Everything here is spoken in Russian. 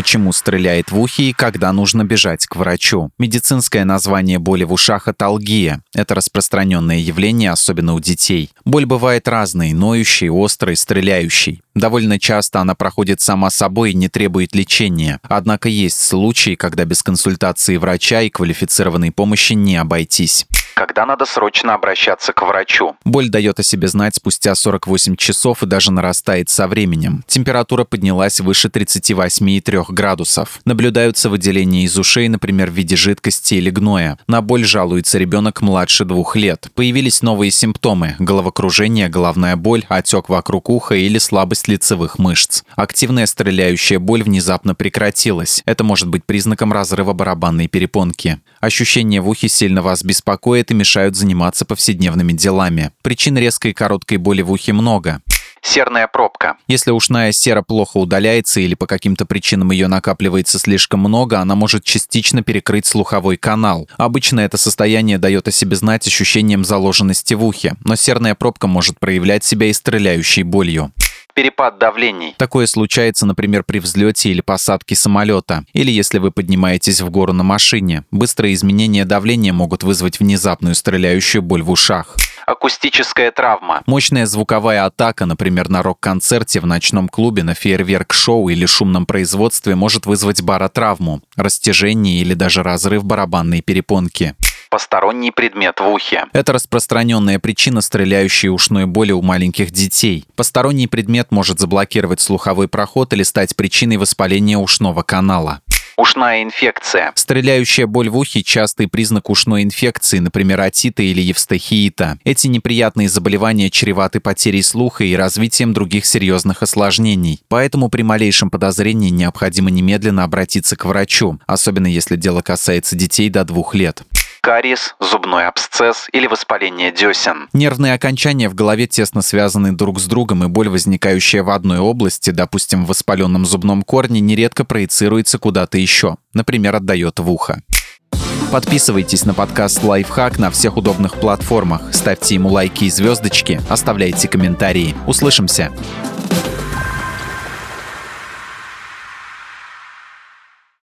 Почему стреляет в ухе и когда нужно бежать к врачу? Медицинское название боли в ушах – аталгия. Это распространенное явление, особенно у детей. Боль бывает разной – ноющей, острой, стреляющей. Довольно часто она проходит сама собой и не требует лечения. Однако есть случаи, когда без консультации врача и квалифицированной помощи не обойтись когда надо срочно обращаться к врачу. Боль дает о себе знать спустя 48 часов и даже нарастает со временем. Температура поднялась выше 38,3 градусов. Наблюдаются выделения из ушей, например, в виде жидкости или гноя. На боль жалуется ребенок младше двух лет. Появились новые симптомы – головокружение, головная боль, отек вокруг уха или слабость лицевых мышц. Активная стреляющая боль внезапно прекратилась. Это может быть признаком разрыва барабанной перепонки. Ощущение в ухе сильно вас беспокоит и мешают заниматься повседневными делами. Причин резкой и короткой боли в ухе много. Серная пробка. Если ушная сера плохо удаляется или по каким-то причинам ее накапливается слишком много, она может частично перекрыть слуховой канал. Обычно это состояние дает о себе знать ощущением заложенности в ухе, но серная пробка может проявлять себя и стреляющей болью перепад давлений. Такое случается, например, при взлете или посадке самолета, или если вы поднимаетесь в гору на машине. Быстрые изменения давления могут вызвать внезапную стреляющую боль в ушах акустическая травма. Мощная звуковая атака, например, на рок-концерте в ночном клубе, на фейерверк-шоу или шумном производстве может вызвать баротравму, растяжение или даже разрыв барабанной перепонки посторонний предмет в ухе. Это распространенная причина стреляющей ушной боли у маленьких детей. Посторонний предмет может заблокировать слуховой проход или стать причиной воспаления ушного канала. Ушная инфекция. Стреляющая боль в ухе – частый признак ушной инфекции, например, отита или евстахиита. Эти неприятные заболевания чреваты потерей слуха и развитием других серьезных осложнений. Поэтому при малейшем подозрении необходимо немедленно обратиться к врачу, особенно если дело касается детей до двух лет кариес, зубной абсцесс или воспаление десен. Нервные окончания в голове тесно связаны друг с другом, и боль, возникающая в одной области, допустим, в воспаленном зубном корне, нередко проецируется куда-то еще, например, отдает в ухо. Подписывайтесь на подкаст «Лайфхак» на всех удобных платформах, ставьте ему лайки и звездочки, оставляйте комментарии. Услышимся!